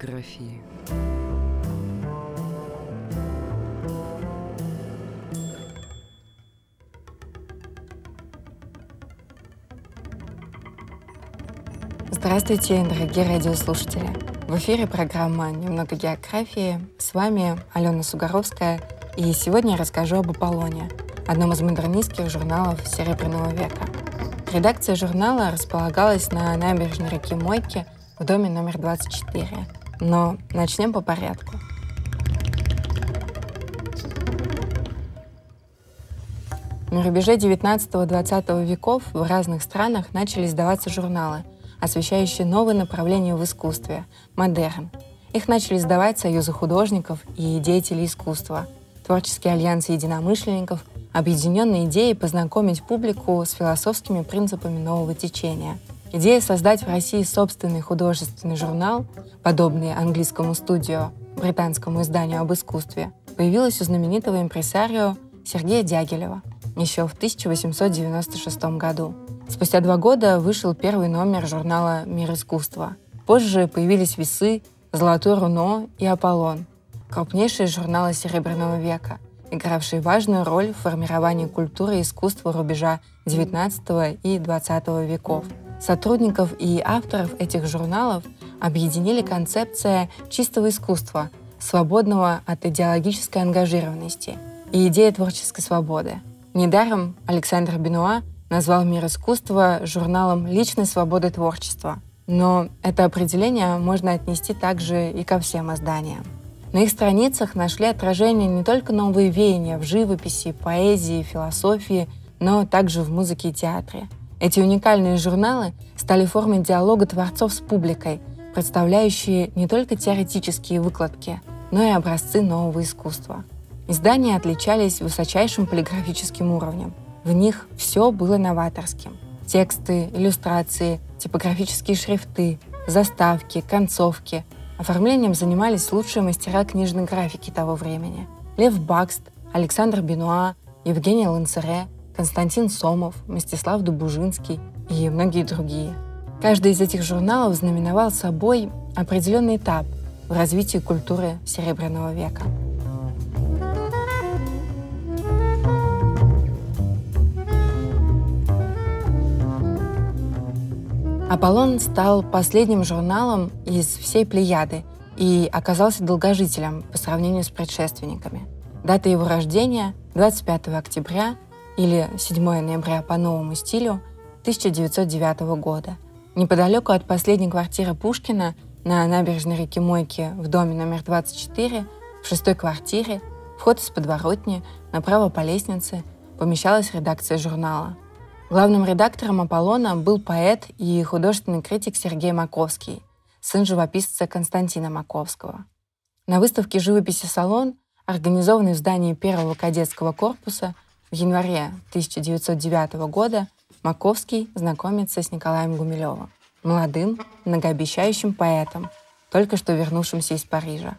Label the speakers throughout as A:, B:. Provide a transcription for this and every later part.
A: биографии.
B: Здравствуйте, дорогие радиослушатели! В эфире программа «Немного географии». С вами Алена Сугаровская, и сегодня я расскажу об Аполлоне, одном из модернистских журналов Серебряного века. Редакция журнала располагалась на набережной реки Мойки в доме номер 24. Но начнем по порядку. На рубеже 19-20 веков в разных странах начали издаваться журналы – освещающие новые направления в искусстве – модерн. Их начали издавать союзы художников и деятелей искусства, творческие альянсы единомышленников, объединенные идеей познакомить публику с философскими принципами нового течения. Идея создать в России собственный художественный журнал, подобный английскому студио, британскому изданию об искусстве, появилась у знаменитого импресарио Сергея Дягилева еще в 1896 году. Спустя два года вышел первый номер журнала «Мир искусства». Позже появились «Весы», «Золотое руно» и «Аполлон» — крупнейшие журналы Серебряного века, игравшие важную роль в формировании культуры и искусства рубежа XIX и XX веков. Сотрудников и авторов этих журналов объединили концепция чистого искусства, свободного от идеологической ангажированности и идея творческой свободы. Недаром Александр Бенуа назвал мир искусства журналом личной свободы творчества. Но это определение можно отнести также и ко всем изданиям. На их страницах нашли отражение не только новые веяния в живописи, поэзии, философии, но также в музыке и театре. Эти уникальные журналы стали формой диалога творцов с публикой, представляющие не только теоретические выкладки, но и образцы нового искусства. Издания отличались высочайшим полиграфическим уровнем – в них все было новаторским. Тексты, иллюстрации, типографические шрифты, заставки, концовки. Оформлением занимались лучшие мастера книжной графики того времени. Лев Бакст, Александр Бенуа, Евгений Ланцере, Константин Сомов, Мстислав Дубужинский и многие другие. Каждый из этих журналов знаменовал собой определенный этап в развитии культуры Серебряного века. Аполлон стал последним журналом из всей Плеяды и оказался долгожителем по сравнению с предшественниками. Дата его рождения — 25 октября или 7 ноября по новому стилю 1909 года. Неподалеку от последней квартиры Пушкина на набережной реки Мойки в доме номер 24 в шестой квартире, вход из подворотни, направо по лестнице, помещалась редакция журнала — Главным редактором «Аполлона» был поэт и художественный критик Сергей Маковский, сын живописца Константина Маковского. На выставке живописи «Салон», организованной в здании первого кадетского корпуса в январе 1909 года, Маковский знакомится с Николаем Гумилевым, молодым, многообещающим поэтом, только что вернувшимся из Парижа.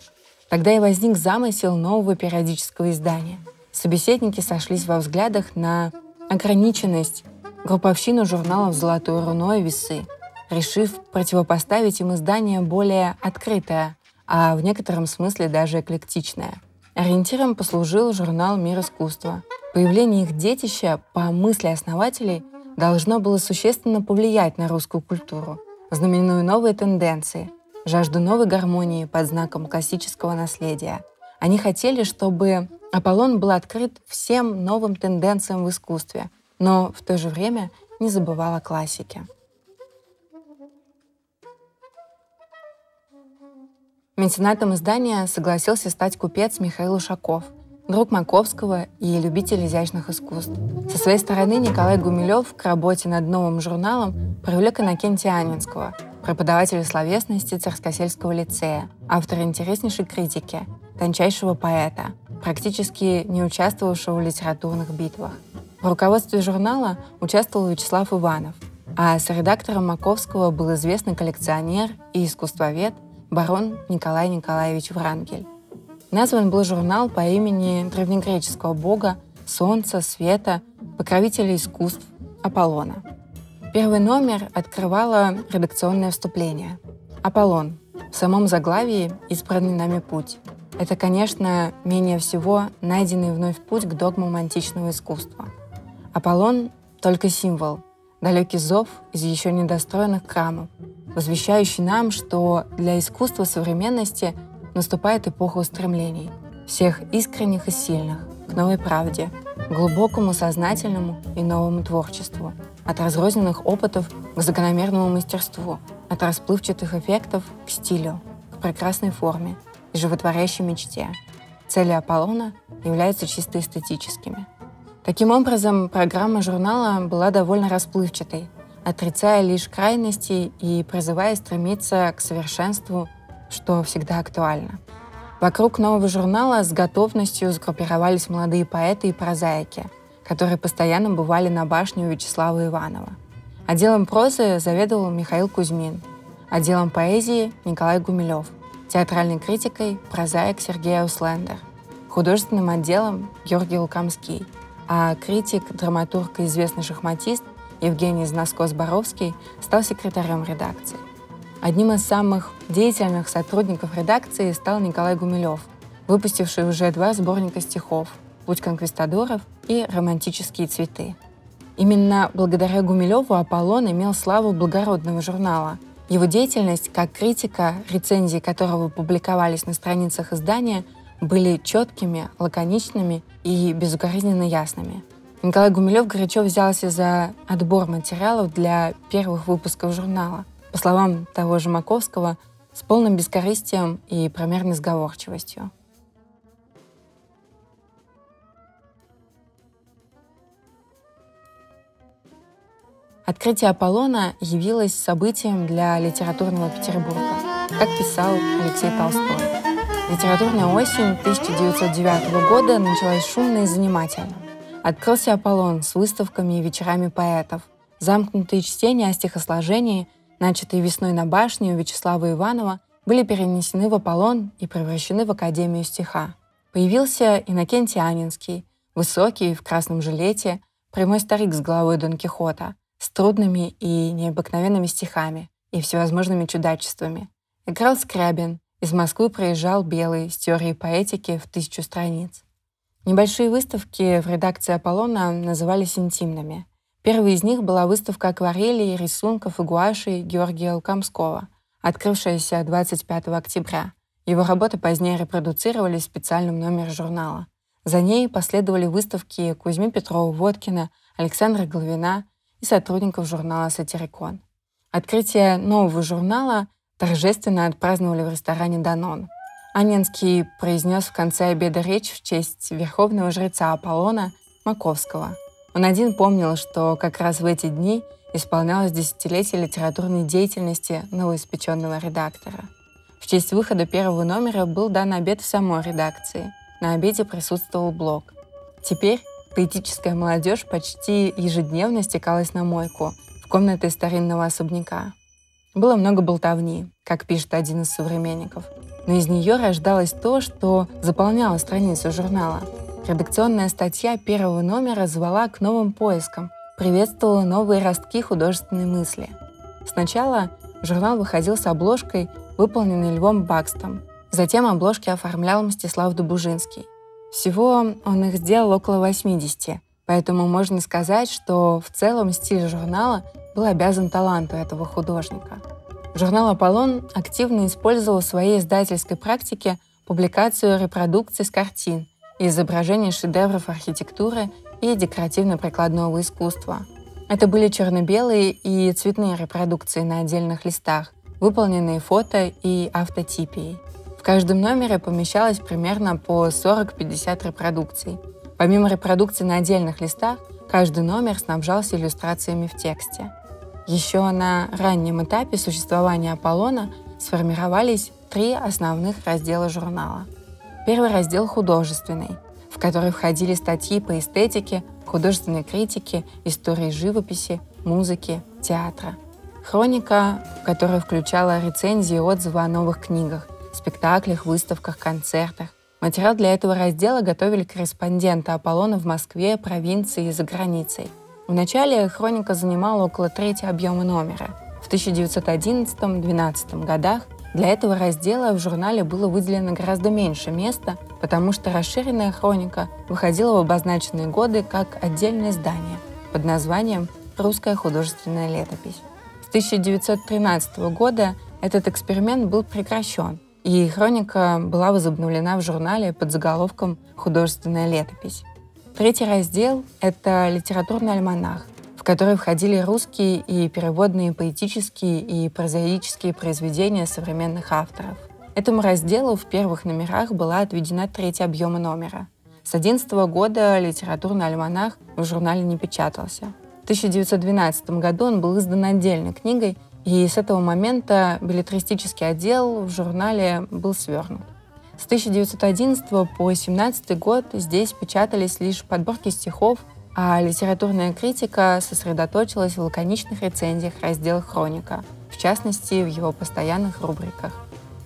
B: Тогда и возник замысел нового периодического издания. Собеседники сошлись во взглядах на ограниченность групповщину журналов «Золотое руно» и «Весы», решив противопоставить им издание более открытое, а в некотором смысле даже эклектичное. Ориентиром послужил журнал «Мир искусства». Появление их детища, по мысли основателей, должно было существенно повлиять на русскую культуру, знаменуя новые тенденции, жажду новой гармонии под знаком классического наследия. Они хотели, чтобы Аполлон был открыт всем новым тенденциям в искусстве – но в то же время не забывал о классике. Меценатом издания согласился стать купец Михаил Ушаков, друг Маковского и любитель изящных искусств. Со своей стороны Николай Гумилев к работе над новым журналом привлек Иннокентия Анинского, преподавателя словесности Царскосельского лицея, автора интереснейшей критики, тончайшего поэта, практически не участвовавшего в литературных битвах. В руководстве журнала участвовал Вячеслав Иванов, а с редактором Маковского был известный коллекционер и искусствовед барон Николай Николаевич Врангель. Назван был журнал по имени древнегреческого бога солнца, света, покровителя искусств Аполлона. Первый номер открывало редакционное вступление. Аполлон В самом заглавии «Избранный нами путь» это, конечно, менее всего найденный вновь путь к догмам античного искусства. Аполлон — только символ, далекий зов из еще недостроенных храмов, возвещающий нам, что для искусства современности наступает эпоха устремлений, всех искренних и сильных, к новой правде, глубокому сознательному и новому творчеству, от разрозненных опытов к закономерному мастерству, от расплывчатых эффектов к стилю, к прекрасной форме и животворящей мечте. Цели Аполлона являются чисто эстетическими. Таким образом, программа журнала была довольно расплывчатой, отрицая лишь крайности и призывая стремиться к совершенству, что всегда актуально. Вокруг нового журнала с готовностью сгруппировались молодые поэты и прозаики, которые постоянно бывали на башне у Вячеслава Иванова. Отделом прозы заведовал Михаил Кузьмин, отделом поэзии – Николай Гумилев, театральной критикой – прозаик Сергей Ауслендер, художественным отделом – Георгий Лукомский, а критик, драматург и известный шахматист Евгений Знаско-Зборовский стал секретарем редакции. Одним из самых деятельных сотрудников редакции стал Николай Гумилев, выпустивший уже два сборника стихов «Путь конквистадоров» и «Романтические цветы». Именно благодаря Гумилеву Аполлон имел славу благородного журнала. Его деятельность как критика, рецензии которого публиковались на страницах издания, были четкими, лаконичными и безукоризненно ясными. Николай Гумилев горячо взялся за отбор материалов для первых выпусков журнала по словам того же Маковского, с полным бескорыстием и промерной сговорчивостью. Открытие Аполлона явилось событием для литературного Петербурга, как писал Алексей Толстой. Литературная осень 1909 года началась шумно и занимательно. Открылся Аполлон с выставками и вечерами поэтов, замкнутые чтения о стихосложении – начатые весной на башне у Вячеслава Иванова, были перенесены в Аполлон и превращены в Академию стиха. Появился Иннокентий Анинский, высокий, в красном жилете, прямой старик с головой Дон Кихота, с трудными и необыкновенными стихами и всевозможными чудачествами. Играл Скрябин, из Москвы проезжал Белый с теорией поэтики в тысячу страниц. Небольшие выставки в редакции Аполлона назывались интимными. Первой из них была выставка акварелей, рисунков и гуашей Георгия Лукомского, открывшаяся 25 октября. Его работы позднее репродуцировались в специальном номере журнала. За ней последовали выставки Кузьмы Петрова-Водкина, Александра Головина и сотрудников журнала «Сатирикон». Открытие нового журнала торжественно отпраздновали в ресторане «Данон». Анинский произнес в конце обеда речь в честь верховного жреца Аполлона Маковского – он один помнил, что как раз в эти дни исполнялось десятилетие литературной деятельности новоиспеченного редактора. В честь выхода первого номера был дан обед в самой редакции. На обеде присутствовал блок. Теперь поэтическая молодежь почти ежедневно стекалась на мойку в комнаты старинного особняка. Было много болтовни, как пишет один из современников, но из нее рождалось то, что заполняло страницу журнала — Редакционная статья первого номера звала к новым поискам, приветствовала новые ростки художественной мысли. Сначала журнал выходил с обложкой, выполненной Львом Бакстом. Затем обложки оформлял Мстислав Дубужинский. Всего он их сделал около 80, поэтому можно сказать, что в целом стиль журнала был обязан таланту этого художника. Журнал «Аполлон» активно использовал в своей издательской практике публикацию репродукций с картин, изображения шедевров архитектуры и декоративно-прикладного искусства. Это были черно-белые и цветные репродукции на отдельных листах, выполненные фото и автотипией. В каждом номере помещалось примерно по 40-50 репродукций. Помимо репродукций на отдельных листах, каждый номер снабжался иллюстрациями в тексте. Еще на раннем этапе существования Аполлона сформировались три основных раздела журнала – Первый раздел художественный, в который входили статьи по эстетике, художественной критике, истории живописи, музыки, театра. Хроника, которая включала рецензии и отзывы о новых книгах, спектаклях, выставках, концертах. Материал для этого раздела готовили корреспонденты Аполлона в Москве, провинции и за границей. Вначале хроника занимала около трети объема номера. В 1911-12 годах Для этого раздела в журнале было выделено гораздо меньше места, потому что расширенная хроника выходила в обозначенные годы как отдельное издание под названием «Русская художественная летопись». С 1913 года этот эксперимент был прекращен, и хроника была возобновлена в журнале под заголовком «Художественная летопись». Третий раздел — это литературный альманах, в который входили русские и переводные поэтические и прозаические произведения современных авторов. Этому разделу в первых номерах была отведена треть объема номера. С 11 года литературный альманах в журнале не печатался. В 1912 году он был издан отдельной книгой, и с этого момента билетристический отдел в журнале был свернут. С 1911 по 1917 год здесь печатались лишь подборки стихов, а литературная критика сосредоточилась в лаконичных рецензиях раздела «Хроника», в частности, в его постоянных рубриках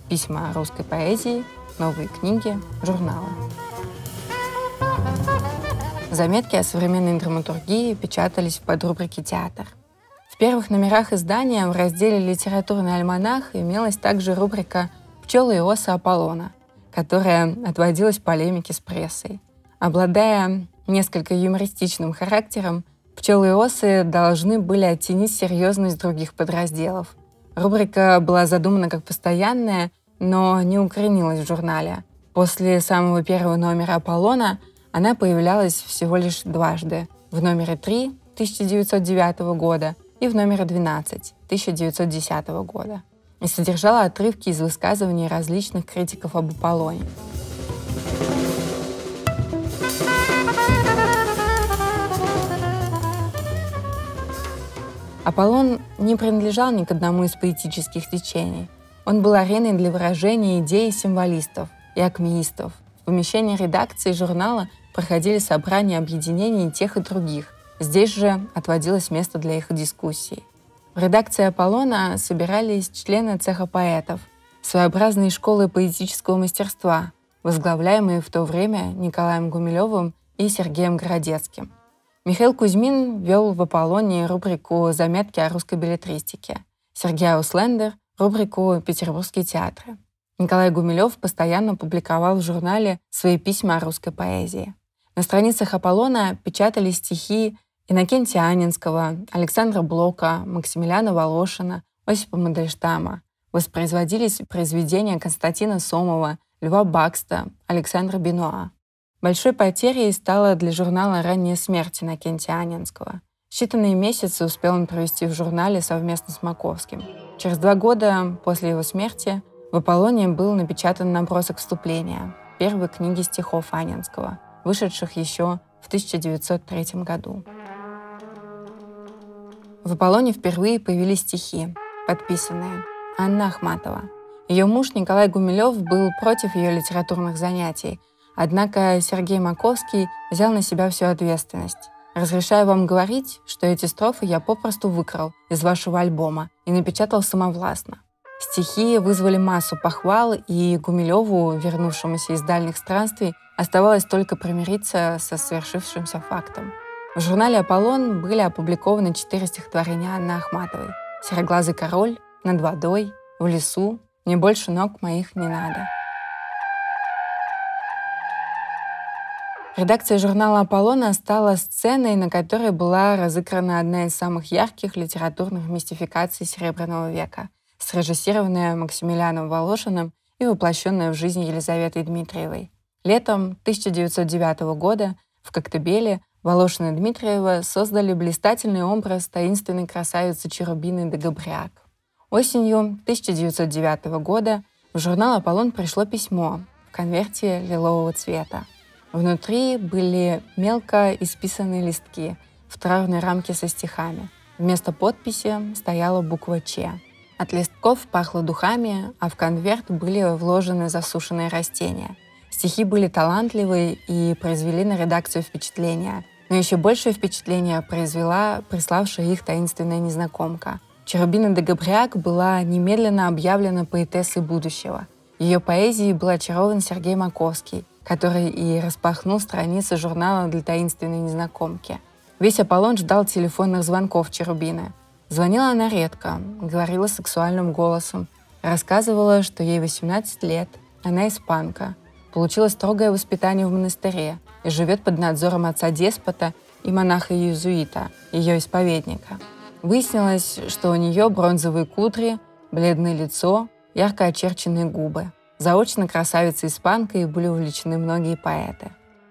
B: «Письма русской поэзии», «Новые книги», «Журналы». Заметки о современной драматургии печатались в подрубрике «Театр». В первых номерах издания в разделе «Литературный альманах» имелась также рубрика «Пчелы и осы Аполлона», которая отводилась полемике с прессой. Обладая несколько юмористичным характером, пчелы и осы должны были оттенить серьезность других подразделов. Рубрика была задумана как постоянная, но не укоренилась в журнале. После самого первого номера «Аполлона» она появлялась всего лишь дважды. В номере 3 1909 года и в номере 12 1910 года и содержала отрывки из высказываний различных критиков об Аполлоне. Аполлон не принадлежал ни к одному из поэтических течений. Он был ареной для выражения идей символистов и акмеистов. В помещении редакции журнала проходили собрания объединений тех и других. Здесь же отводилось место для их дискуссий. В редакции «Аполлона» собирались члены цеха поэтов, своеобразные школы поэтического мастерства, возглавляемые в то время Николаем Гумилевым и Сергеем Городецким. Михаил Кузьмин вел в «Аполлоне» рубрику «Заметки о русской билетристике», Сергей Ауслендер — рубрику «Петербургские театры». Николай Гумилев постоянно публиковал в журнале свои письма о русской поэзии. На страницах «Аполлона» печатались стихи Иннокентия Анинского, Александра Блока, Максимилиана Волошина, Осипа Мандельштама. Воспроизводились произведения Константина Сомова, Льва Бакста, Александра Бенуа. Большой потерей стала для журнала «Ранняя смерть» Иннокентия Анинского. Считанные месяцы успел он провести в журнале совместно с Маковским. Через два года после его смерти в «Аполлоне» был напечатан набросок вступления первой книги стихов Анинского, вышедших еще в 1903 году. В «Аполлоне» впервые появились стихи, подписанные Анна Ахматова. Ее муж Николай Гумилев был против ее литературных занятий, однако Сергей Маковский взял на себя всю ответственность. Разрешаю вам говорить, что эти строфы я попросту выкрал из вашего альбома и напечатал самовластно. Стихи вызвали массу похвал, и Гумилеву, вернувшемуся из дальних странствий, оставалось только примириться со свершившимся фактом. В журнале «Аполлон» были опубликованы четыре стихотворения Анны Ахматовой. «Сероглазый король», «Над водой», «В лесу», «Мне больше ног моих не надо». Редакция журнала «Аполлона» стала сценой, на которой была разыграна одна из самых ярких литературных мистификаций Серебряного века, срежиссированная Максимилианом Волошиным и воплощенная в жизнь Елизаветой Дмитриевой. Летом 1909 года в Коктебеле Волошин и Дмитриева создали блистательный образ таинственной красавицы Черубины де Габриак. Осенью 1909 года в журнал «Аполлон» пришло письмо в конверте лилового цвета. Внутри были мелко исписанные листки в травной рамке со стихами. Вместо подписи стояла буква «Ч». От листков пахло духами, а в конверт были вложены засушенные растения. Стихи были талантливые и произвели на редакцию впечатление – но еще большее впечатление произвела приславшая их таинственная незнакомка. Черубина де Габриак была немедленно объявлена поэтессой будущего. Ее поэзией был очарован Сергей Маковский, который и распахнул страницы журнала для таинственной незнакомки. Весь Аполлон ждал телефонных звонков Черубины. Звонила она редко, говорила сексуальным голосом, рассказывала, что ей 18 лет, она испанка, получила строгое воспитание в монастыре и живет под надзором отца-деспота и монаха-иезуита, ее исповедника. Выяснилось, что у нее бронзовые кудри, бледное лицо, ярко очерченные губы. Заочно красавица-испанка и были увлечены многие поэты.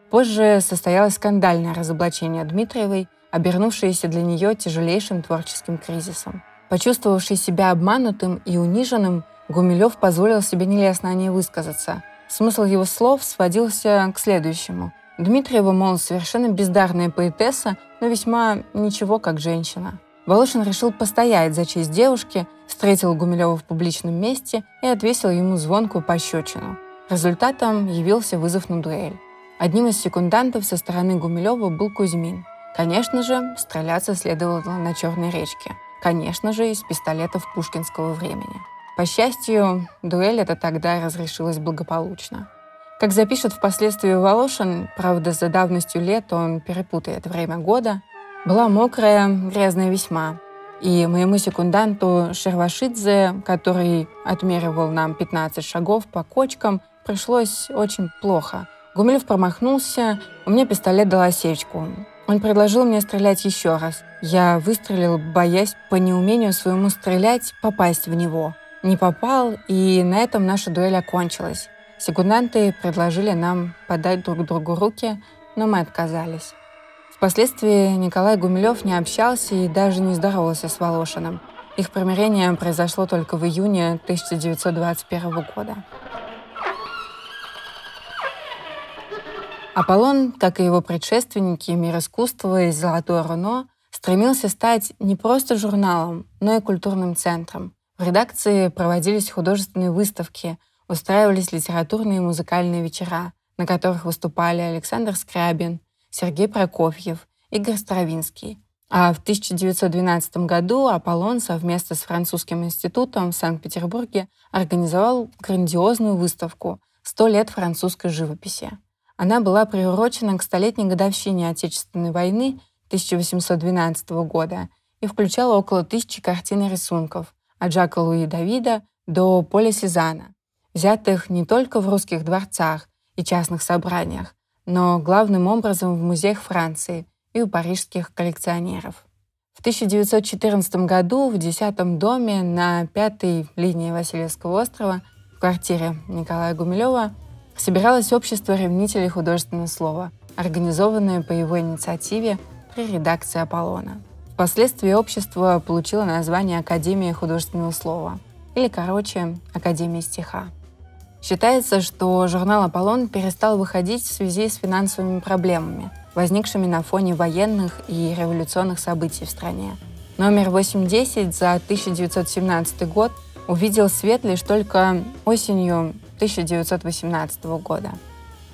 B: Позже состоялось скандальное разоблачение Дмитриевой, обернувшееся для нее тяжелейшим творческим кризисом. Почувствовавший себя обманутым и униженным, Гумилев позволил себе нелестно о ней высказаться. Смысл его слов сводился к следующему. Дмитриева, мол, совершенно бездарная поэтесса, но весьма ничего как женщина. Волошин решил постоять за честь девушки, встретил Гумилева в публичном месте и отвесил ему звонкую пощечину. Результатом явился вызов на дуэль. Одним из секундантов со стороны Гумилева был Кузьмин. Конечно же, стреляться следовало на Черной речке. Конечно же, из пистолетов пушкинского времени. По счастью, дуэль эта тогда разрешилась благополучно. Как запишет впоследствии Волошин, правда, за давностью лет он перепутает время года, была мокрая, грязная весьма. И моему секунданту Шервашидзе, который отмеривал нам 15 шагов по кочкам, пришлось очень плохо. Гумилев промахнулся, у меня пистолет дал осечку. Он предложил мне стрелять еще раз. Я выстрелил, боясь по неумению своему стрелять попасть в него. Не попал, и на этом наша дуэль окончилась. Секунданты предложили нам подать друг другу руки, но мы отказались. Впоследствии Николай Гумилев не общался и даже не здоровался с Волошиным. Их примирение произошло только в июне 1921 года. Аполлон, как и его предшественники «Мир искусства» и «Золотое руно», стремился стать не просто журналом, но и культурным центром. В редакции проводились художественные выставки, устраивались литературные и музыкальные вечера, на которых выступали Александр Скрябин, Сергей Прокофьев, Игорь Стравинский. А в 1912 году Аполлон совместно с Французским институтом в Санкт-Петербурге организовал грандиозную выставку «100 лет французской живописи». Она была приурочена к столетней годовщине Отечественной войны 1812 года и включала около тысячи картин и рисунков от Жака Луи Давида до Поля Сезана, взятых не только в русских дворцах и частных собраниях, но главным образом в музеях Франции и у парижских коллекционеров. В 1914 году в 10 доме на пятой линии Васильевского острова в квартире Николая Гумилева собиралось общество ревнителей художественного слова, организованное по его инициативе при редакции «Аполлона». Впоследствии общество получило название Академия художественного слова, или, короче, Академия стиха. Считается, что журнал «Аполлон» перестал выходить в связи с финансовыми проблемами, возникшими на фоне военных и революционных событий в стране. Номер 810 за 1917 год увидел свет лишь только осенью 1918 года.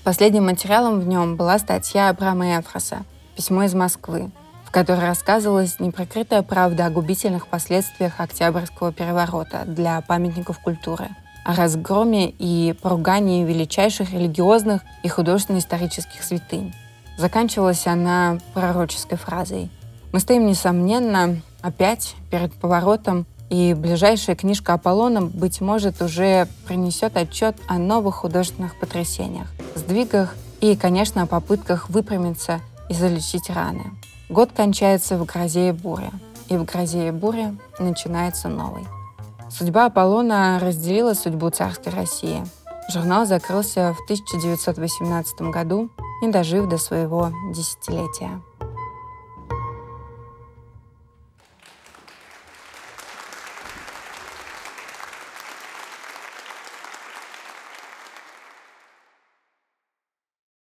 B: Последним материалом в нем была статья Абрама Эфроса «Письмо из Москвы», в которой рассказывалась неприкрытая правда о губительных последствиях Октябрьского переворота для памятников культуры, о разгроме и поругании величайших религиозных и художественно-исторических святынь. Заканчивалась она пророческой фразой «Мы стоим, несомненно, опять перед поворотом и ближайшая книжка Аполлона, быть может, уже принесет отчет о новых художественных потрясениях, сдвигах и, конечно, о попытках выпрямиться и залечить раны. Год кончается в грозе и буре, и в грозе и буре начинается новый. Судьба Аполлона разделила судьбу царской России. Журнал закрылся в 1918 году, не дожив до своего десятилетия.